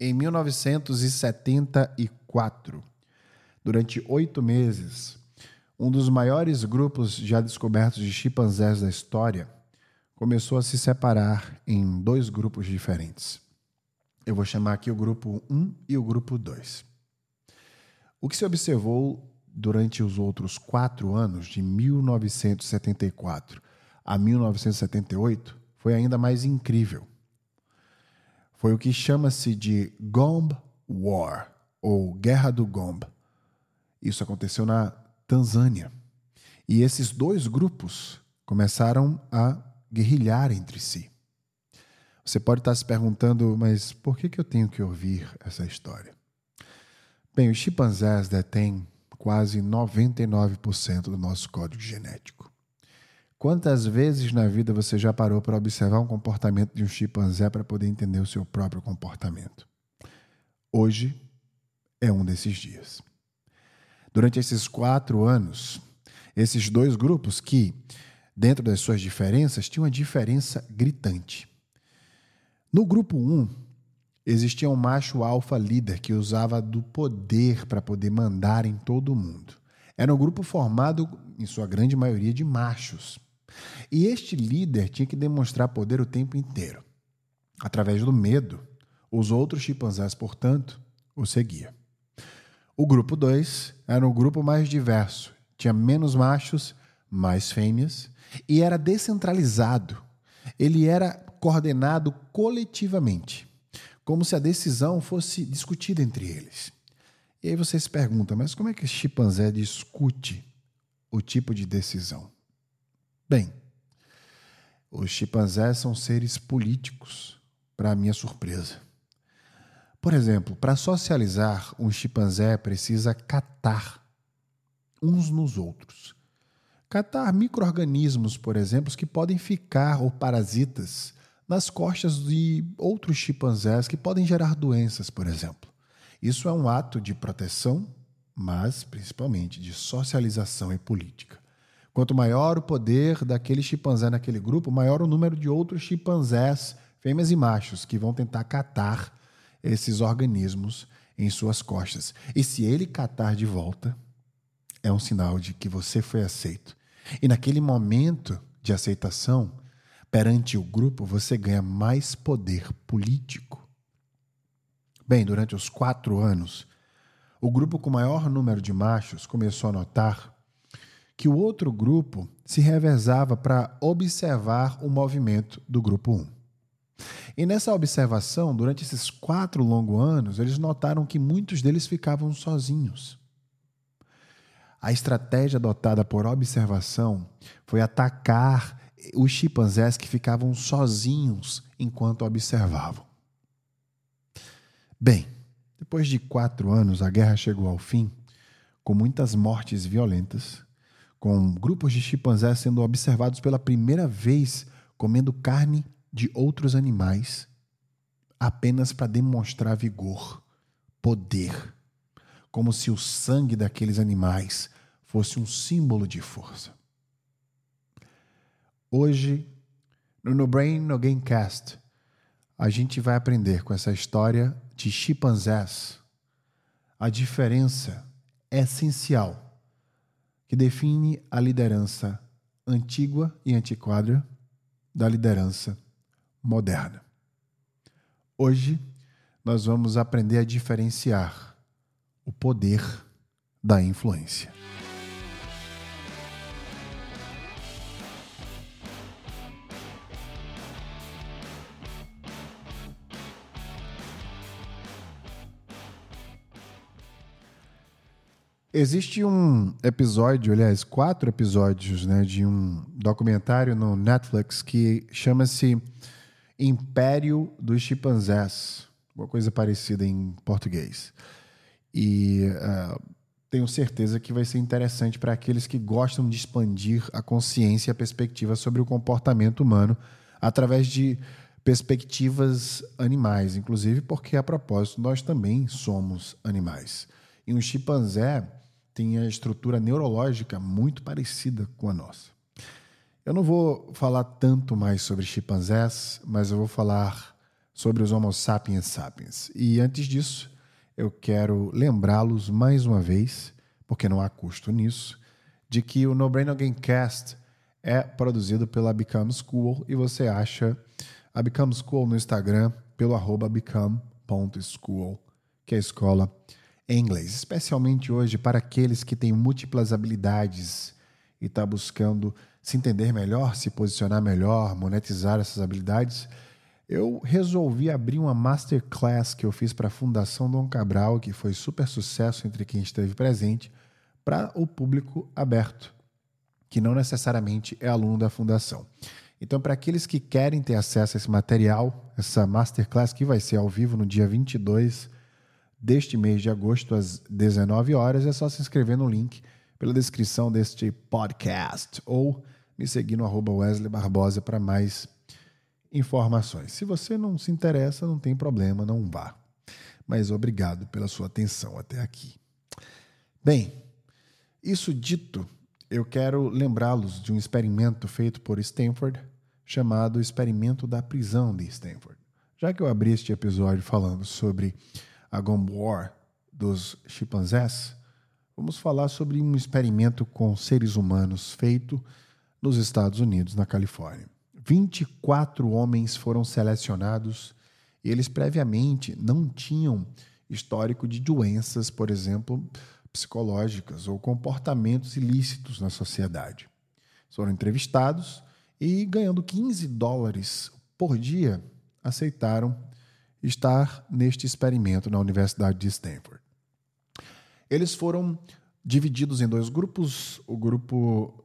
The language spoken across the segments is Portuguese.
Em 1974, durante oito meses, um dos maiores grupos já descobertos de chimpanzés da história começou a se separar em dois grupos diferentes. Eu vou chamar aqui o grupo 1 e o grupo 2. O que se observou durante os outros quatro anos, de 1974 a 1978, foi ainda mais incrível foi o que chama-se de Gombe War, ou Guerra do Gombe. Isso aconteceu na Tanzânia. E esses dois grupos começaram a guerrilhar entre si. Você pode estar se perguntando, mas por que, que eu tenho que ouvir essa história? Bem, os chimpanzés detêm quase 99% do nosso código genético. Quantas vezes na vida você já parou para observar um comportamento de um chimpanzé para poder entender o seu próprio comportamento? Hoje é um desses dias. Durante esses quatro anos, esses dois grupos que, dentro das suas diferenças, tinham uma diferença gritante. No grupo 1, um, existia um macho alfa líder que usava do poder para poder mandar em todo mundo. Era um grupo formado, em sua grande maioria, de machos. E este líder tinha que demonstrar poder o tempo inteiro. Através do medo, os outros chimpanzés, portanto, o seguiam. O grupo 2 era um grupo mais diverso, tinha menos machos, mais fêmeas e era descentralizado. Ele era coordenado coletivamente, como se a decisão fosse discutida entre eles. E aí você se pergunta, mas como é que esse chimpanzé discute o tipo de decisão? Bem, os chimpanzés são seres políticos, para minha surpresa. Por exemplo, para socializar, um chimpanzé precisa catar uns nos outros. Catar micro-organismos, por exemplo, que podem ficar, ou parasitas, nas costas de outros chimpanzés que podem gerar doenças, por exemplo. Isso é um ato de proteção, mas principalmente de socialização e política. Quanto maior o poder daquele chimpanzé naquele grupo, maior o número de outros chimpanzés, fêmeas e machos, que vão tentar catar esses organismos em suas costas. E se ele catar de volta, é um sinal de que você foi aceito. E naquele momento de aceitação, perante o grupo, você ganha mais poder político. Bem, durante os quatro anos, o grupo com maior número de machos começou a notar que o outro grupo se revezava para observar o movimento do grupo 1. E nessa observação, durante esses quatro longos anos, eles notaram que muitos deles ficavam sozinhos. A estratégia adotada por observação foi atacar os chimpanzés que ficavam sozinhos enquanto observavam. Bem, depois de quatro anos, a guerra chegou ao fim, com muitas mortes violentas com grupos de chimpanzés sendo observados pela primeira vez comendo carne de outros animais apenas para demonstrar vigor, poder, como se o sangue daqueles animais fosse um símbolo de força. Hoje, no No Brain No Gamecast, a gente vai aprender com essa história de chimpanzés a diferença essencial que define a liderança antiga e antiquada da liderança moderna. Hoje, nós vamos aprender a diferenciar o poder da influência. Existe um episódio, aliás, quatro episódios, né, de um documentário no Netflix que chama-se Império dos Chimpanzés, uma coisa parecida em português. E uh, tenho certeza que vai ser interessante para aqueles que gostam de expandir a consciência e a perspectiva sobre o comportamento humano através de perspectivas animais, inclusive porque, a propósito, nós também somos animais. E um chimpanzé tem a estrutura neurológica muito parecida com a nossa. Eu não vou falar tanto mais sobre chimpanzés, mas eu vou falar sobre os Homo sapiens sapiens. E antes disso, eu quero lembrá-los mais uma vez, porque não há custo nisso, de que o No Brain Again Cast é produzido pela Become School e você acha a Become School no Instagram pelo arroba become.school, que é a escola em inglês, especialmente hoje para aqueles que têm múltiplas habilidades e está buscando se entender melhor, se posicionar melhor, monetizar essas habilidades. Eu resolvi abrir uma masterclass que eu fiz para a Fundação Dom Cabral, que foi super sucesso entre quem esteve presente, para o público aberto, que não necessariamente é aluno da fundação. Então, para aqueles que querem ter acesso a esse material, essa masterclass que vai ser ao vivo no dia 22 deste mês de agosto, às 19 horas, é só se inscrever no link pela descrição deste podcast ou me seguir no arroba Wesley Barbosa para mais informações. Se você não se interessa, não tem problema, não vá. Mas obrigado pela sua atenção até aqui. Bem, isso dito, eu quero lembrá-los de um experimento feito por Stanford, chamado Experimento da Prisão de Stanford. Já que eu abri este episódio falando sobre a Gone War dos chimpanzés, vamos falar sobre um experimento com seres humanos feito nos Estados Unidos, na Califórnia. 24 homens foram selecionados e eles previamente não tinham histórico de doenças, por exemplo, psicológicas ou comportamentos ilícitos na sociedade. Foram entrevistados e, ganhando 15 dólares por dia, aceitaram estar neste experimento na Universidade de Stanford. Eles foram divididos em dois grupos: o grupo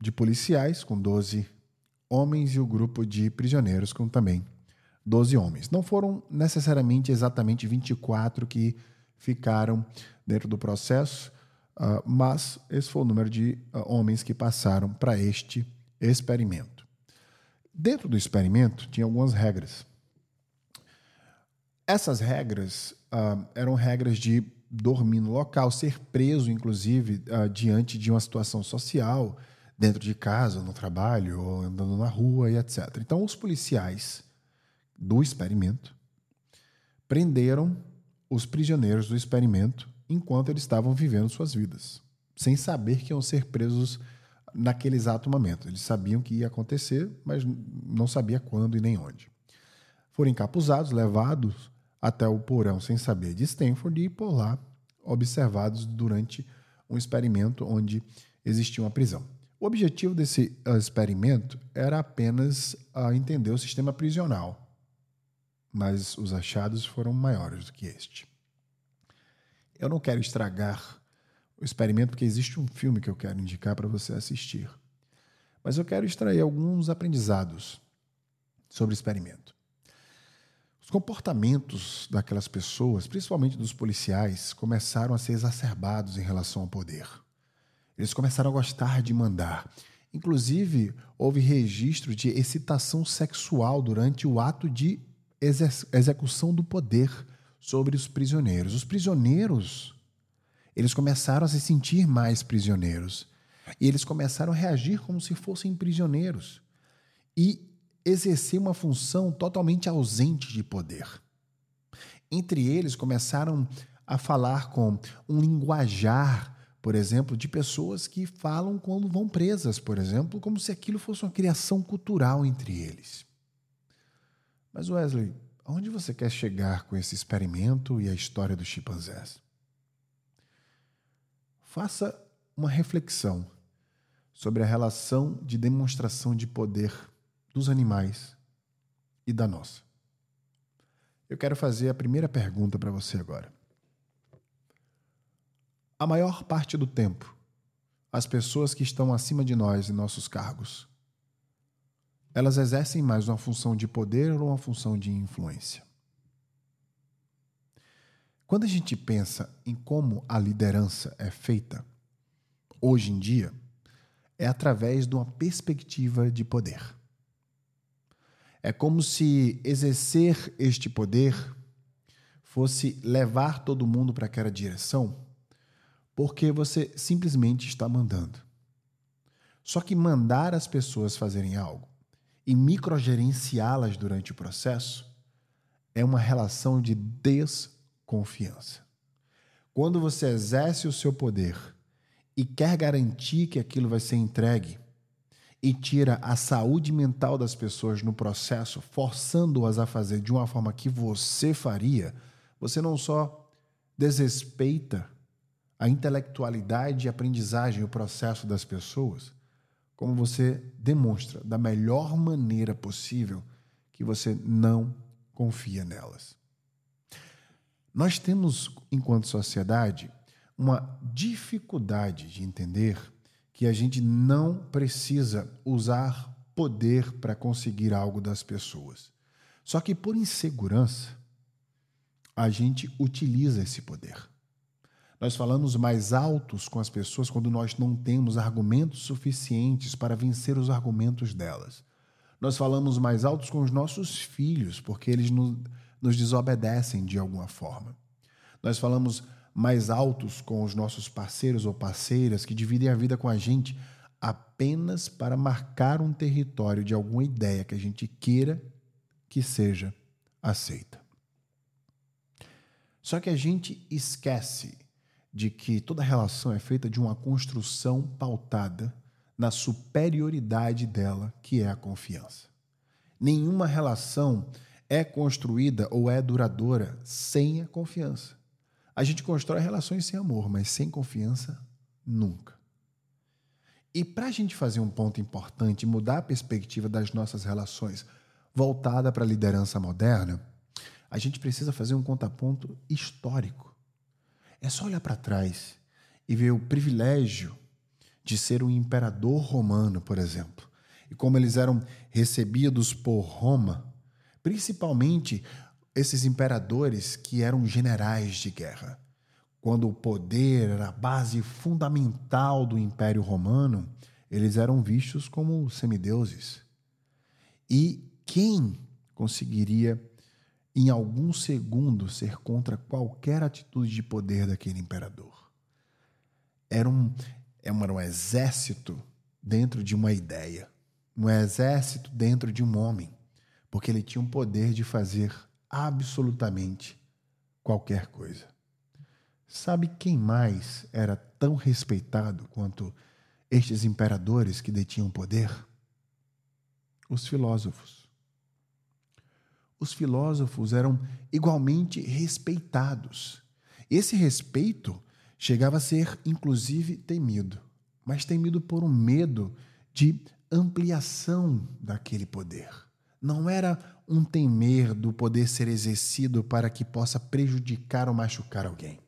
de policiais, com 12 homens, e o grupo de prisioneiros, com também 12 homens. Não foram necessariamente exatamente 24 que ficaram dentro do processo, uh, mas esse foi o número de uh, homens que passaram para este experimento. Dentro do experimento tinha algumas regras. Essas regras uh, eram regras de dormir no local, ser preso, inclusive, diante de uma situação social, dentro de casa, no trabalho, ou andando na rua e etc. Então, os policiais do experimento prenderam os prisioneiros do experimento enquanto eles estavam vivendo suas vidas, sem saber que iam ser presos naquele exato momento. Eles sabiam que ia acontecer, mas não sabia quando e nem onde. Foram encapuzados, levados até o porão sem saber de Stanford e por lá observados durante um experimento onde existia uma prisão. O objetivo desse uh, experimento era apenas uh, entender o sistema prisional mas os achados foram maiores do que este. Eu não quero estragar o experimento, porque existe um filme que eu quero indicar para você assistir. Mas eu quero extrair alguns aprendizados sobre o experimento. Os comportamentos daquelas pessoas, principalmente dos policiais, começaram a ser exacerbados em relação ao poder. Eles começaram a gostar de mandar. Inclusive, houve registro de excitação sexual durante o ato de execução do poder sobre os prisioneiros. Os prisioneiros, eles começaram a se sentir mais prisioneiros. E eles começaram a reagir como se fossem prisioneiros. E exercer uma função totalmente ausente de poder. Entre eles começaram a falar com um linguajar, por exemplo, de pessoas que falam quando vão presas, por exemplo, como se aquilo fosse uma criação cultural entre eles. Mas Wesley, aonde você quer chegar com esse experimento e a história dos chimpanzés? Faça uma reflexão sobre a relação de demonstração de poder dos animais e da nossa. Eu quero fazer a primeira pergunta para você agora. A maior parte do tempo, as pessoas que estão acima de nós em nossos cargos elas exercem mais uma função de poder ou uma função de influência. Quando a gente pensa em como a liderança é feita, hoje em dia, é através de uma perspectiva de poder. É como se exercer este poder fosse levar todo mundo para aquela direção, porque você simplesmente está mandando. Só que mandar as pessoas fazerem algo e microgerenciá-las durante o processo é uma relação de desconfiança. Quando você exerce o seu poder e quer garantir que aquilo vai ser entregue, e tira a saúde mental das pessoas no processo, forçando-as a fazer de uma forma que você faria, você não só desrespeita a intelectualidade e aprendizagem, o processo das pessoas, como você demonstra da melhor maneira possível que você não confia nelas. Nós temos, enquanto sociedade, uma dificuldade de entender que a gente não precisa usar poder para conseguir algo das pessoas. Só que por insegurança, a gente utiliza esse poder. Nós falamos mais altos com as pessoas quando nós não temos argumentos suficientes para vencer os argumentos delas. Nós falamos mais altos com os nossos filhos porque eles nos, nos desobedecem de alguma forma. Nós falamos mais altos com os nossos parceiros ou parceiras que dividem a vida com a gente apenas para marcar um território de alguma ideia que a gente queira que seja aceita. Só que a gente esquece de que toda relação é feita de uma construção pautada na superioridade dela, que é a confiança. Nenhuma relação é construída ou é duradoura sem a confiança. A gente constrói relações sem amor, mas sem confiança, nunca. E para a gente fazer um ponto importante, mudar a perspectiva das nossas relações voltada para a liderança moderna, a gente precisa fazer um contraponto histórico. É só olhar para trás e ver o privilégio de ser um imperador romano, por exemplo, e como eles eram recebidos por Roma, principalmente esses imperadores que eram generais de guerra. Quando o poder era a base fundamental do Império Romano, eles eram vistos como semideuses. E quem conseguiria, em alguns segundos, ser contra qualquer atitude de poder daquele imperador? Era um, era um exército dentro de uma ideia, um exército dentro de um homem, porque ele tinha o poder de fazer absolutamente qualquer coisa. Sabe quem mais era tão respeitado quanto estes imperadores que detinham poder? Os filósofos. Os filósofos eram igualmente respeitados. Esse respeito chegava a ser, inclusive, temido, mas temido por um medo de ampliação daquele poder. Não era um temer do poder ser exercido para que possa prejudicar ou machucar alguém.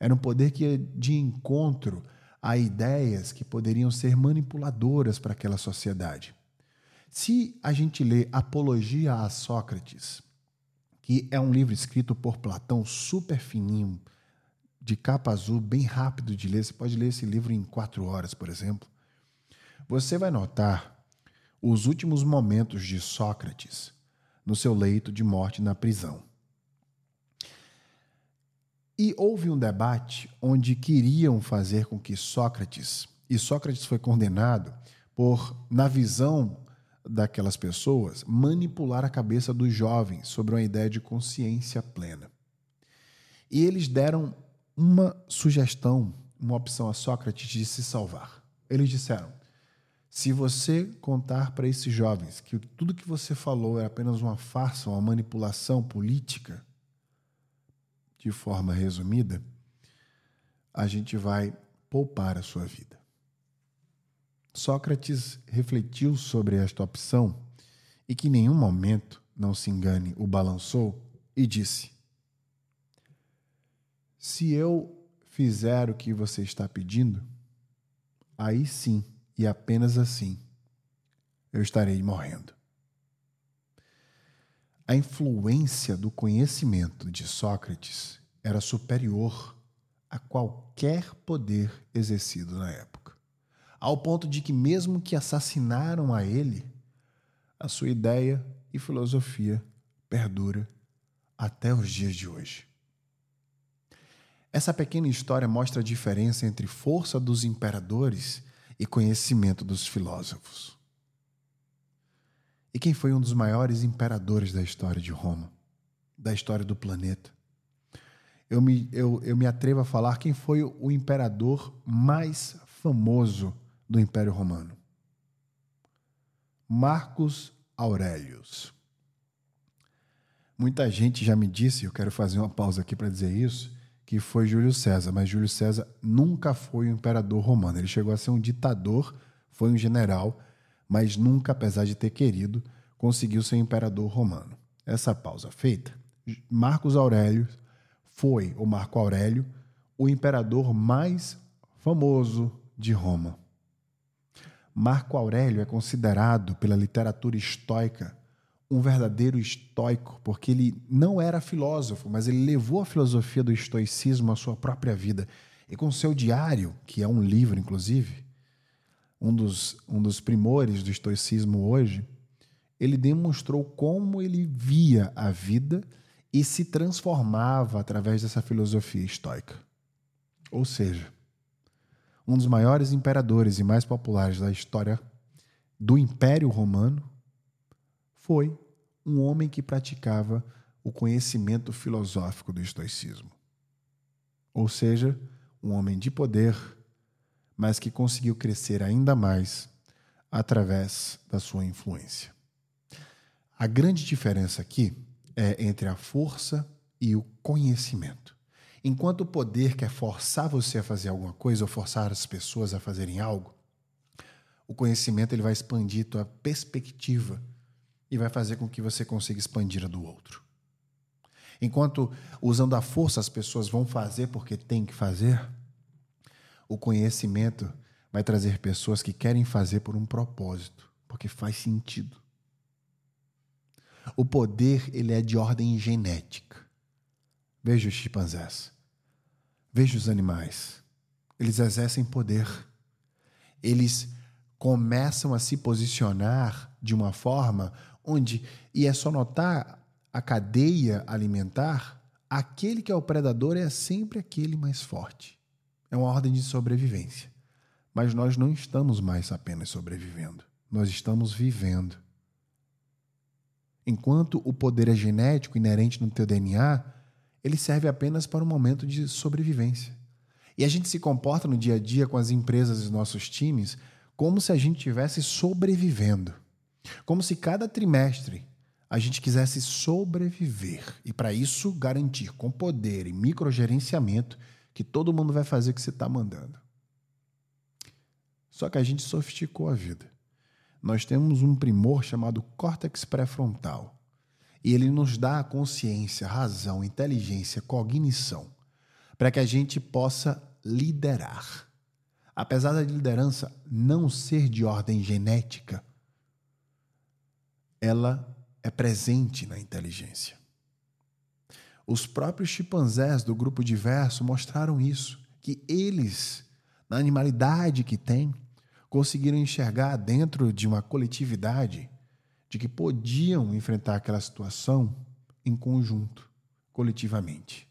Era um poder que ia de encontro a ideias que poderiam ser manipuladoras para aquela sociedade. Se a gente lê Apologia a Sócrates, que é um livro escrito por Platão, super fininho, de capa azul, bem rápido de ler, você pode ler esse livro em quatro horas, por exemplo. Você vai notar os últimos momentos de Sócrates no seu leito de morte na prisão. E houve um debate onde queriam fazer com que Sócrates, e Sócrates foi condenado por, na visão daquelas pessoas, manipular a cabeça dos jovens sobre uma ideia de consciência plena. E eles deram uma sugestão, uma opção a Sócrates de se salvar. Eles disseram: se você contar para esses jovens que tudo que você falou é apenas uma farsa, uma manipulação política, de forma resumida, a gente vai poupar a sua vida. Sócrates refletiu sobre esta opção e que em nenhum momento, não se engane, o balançou e disse: Se eu fizer o que você está pedindo, aí sim e apenas assim eu estarei morrendo. A influência do conhecimento de Sócrates era superior a qualquer poder exercido na época, ao ponto de que, mesmo que assassinaram a ele, a sua ideia e filosofia perdura até os dias de hoje. Essa pequena história mostra a diferença entre força dos imperadores e conhecimento dos filósofos. E quem foi um dos maiores imperadores da história de Roma? da história do planeta. Eu me, eu, eu me atrevo a falar quem foi o imperador mais famoso do Império Romano. Marcos Aurelius. Muita gente já me disse, eu quero fazer uma pausa aqui para dizer isso, que foi Júlio César, mas Júlio César nunca foi um imperador romano. Ele chegou a ser um ditador, foi um general, mas nunca, apesar de ter querido, conseguiu ser imperador romano. Essa pausa feita, Marcos Aurélio foi, o Marco Aurélio, o imperador mais famoso de Roma. Marco Aurélio é considerado pela literatura estoica um verdadeiro estoico, porque ele não era filósofo, mas ele levou a filosofia do estoicismo à sua própria vida. E com seu diário, que é um livro, inclusive, um dos, um dos primores do estoicismo hoje, ele demonstrou como ele via a vida e se transformava através dessa filosofia estoica. Ou seja, um dos maiores imperadores e mais populares da história do Império Romano foi um homem que praticava o conhecimento filosófico do estoicismo. Ou seja, um homem de poder, mas que conseguiu crescer ainda mais através da sua influência. A grande diferença aqui é entre a força e o conhecimento. Enquanto o poder quer forçar você a fazer alguma coisa ou forçar as pessoas a fazerem algo, o conhecimento ele vai expandir tua perspectiva e vai fazer com que você consiga expandir a do outro. Enquanto usando a força as pessoas vão fazer porque tem que fazer, o conhecimento vai trazer pessoas que querem fazer por um propósito, porque faz sentido. O poder ele é de ordem genética. Veja os chimpanzés. Veja os animais. Eles exercem poder. Eles começam a se posicionar de uma forma onde, e é só notar a cadeia alimentar, aquele que é o predador é sempre aquele mais forte. É uma ordem de sobrevivência. Mas nós não estamos mais apenas sobrevivendo, nós estamos vivendo. Enquanto o poder é genético, inerente no teu DNA, ele serve apenas para um momento de sobrevivência. E a gente se comporta no dia a dia com as empresas e nossos times como se a gente estivesse sobrevivendo. Como se cada trimestre a gente quisesse sobreviver e, para isso, garantir com poder e microgerenciamento que todo mundo vai fazer o que você está mandando. Só que a gente sofisticou a vida. Nós temos um primor chamado córtex pré-frontal. E ele nos dá a consciência, razão, inteligência, cognição, para que a gente possa liderar. Apesar da liderança não ser de ordem genética, ela é presente na inteligência. Os próprios chimpanzés do grupo diverso mostraram isso, que eles, na animalidade que têm, conseguiram enxergar dentro de uma coletividade de que podiam enfrentar aquela situação em conjunto, coletivamente.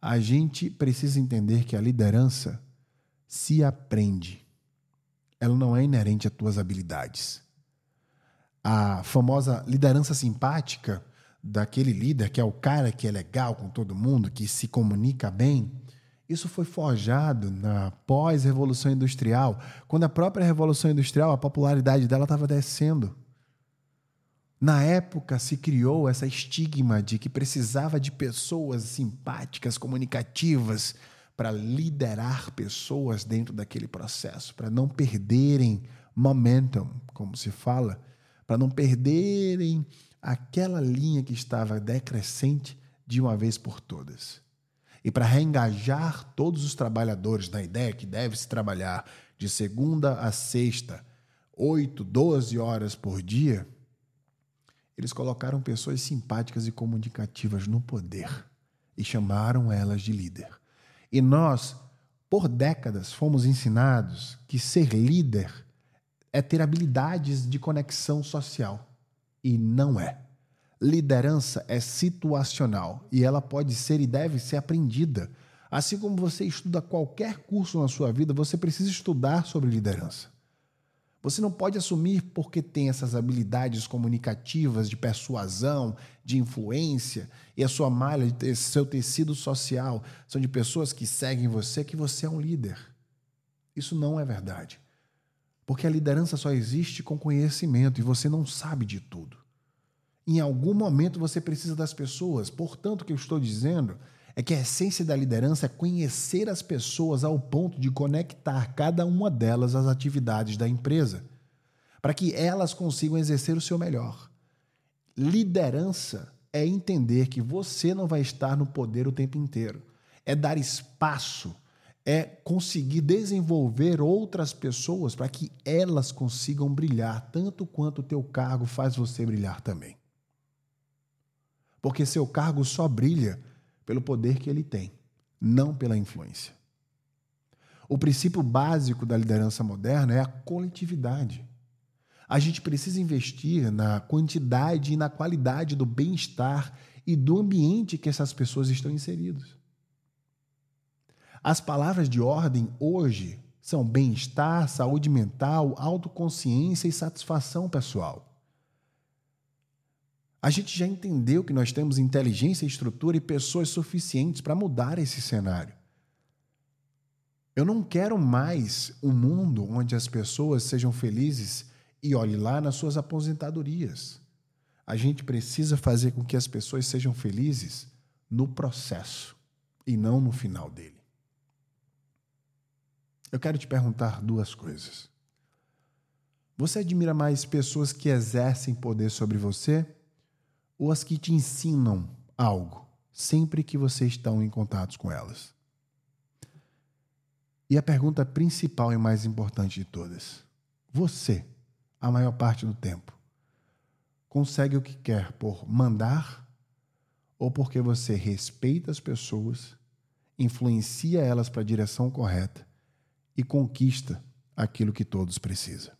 A gente precisa entender que a liderança se aprende. Ela não é inerente às tuas habilidades a famosa liderança simpática daquele líder que é o cara que é legal com todo mundo, que se comunica bem, isso foi forjado na pós-revolução industrial, quando a própria revolução industrial, a popularidade dela estava descendo. Na época se criou essa estigma de que precisava de pessoas simpáticas, comunicativas, para liderar pessoas dentro daquele processo, para não perderem momentum, como se fala, para não perderem aquela linha que estava decrescente de uma vez por todas. E para reengajar todos os trabalhadores na ideia que deve-se trabalhar de segunda a sexta, 8, 12 horas por dia, eles colocaram pessoas simpáticas e comunicativas no poder e chamaram elas de líder. E nós, por décadas, fomos ensinados que ser líder é ter habilidades de conexão social. E não é. Liderança é situacional e ela pode ser e deve ser aprendida. Assim como você estuda qualquer curso na sua vida, você precisa estudar sobre liderança. Você não pode assumir porque tem essas habilidades comunicativas de persuasão, de influência e a sua malha, seu tecido social são de pessoas que seguem você que você é um líder. Isso não é verdade. Porque a liderança só existe com conhecimento e você não sabe de tudo. Em algum momento você precisa das pessoas. Portanto, o que eu estou dizendo é que a essência da liderança é conhecer as pessoas ao ponto de conectar cada uma delas às atividades da empresa, para que elas consigam exercer o seu melhor. Liderança é entender que você não vai estar no poder o tempo inteiro, é dar espaço, é conseguir desenvolver outras pessoas para que elas consigam brilhar tanto quanto o teu cargo faz você brilhar também. Porque seu cargo só brilha pelo poder que ele tem, não pela influência. O princípio básico da liderança moderna é a coletividade. A gente precisa investir na quantidade e na qualidade do bem-estar e do ambiente que essas pessoas estão inseridas. As palavras de ordem hoje são bem-estar, saúde mental, autoconsciência e satisfação pessoal. A gente já entendeu que nós temos inteligência, estrutura e pessoas suficientes para mudar esse cenário. Eu não quero mais um mundo onde as pessoas sejam felizes e olhe lá nas suas aposentadorias. A gente precisa fazer com que as pessoas sejam felizes no processo e não no final dele. Eu quero te perguntar duas coisas. Você admira mais pessoas que exercem poder sobre você ou as que te ensinam algo sempre que você está em contato com elas? E a pergunta principal e mais importante de todas: você, a maior parte do tempo, consegue o que quer por mandar ou porque você respeita as pessoas, influencia elas para a direção correta e conquista aquilo que todos precisam?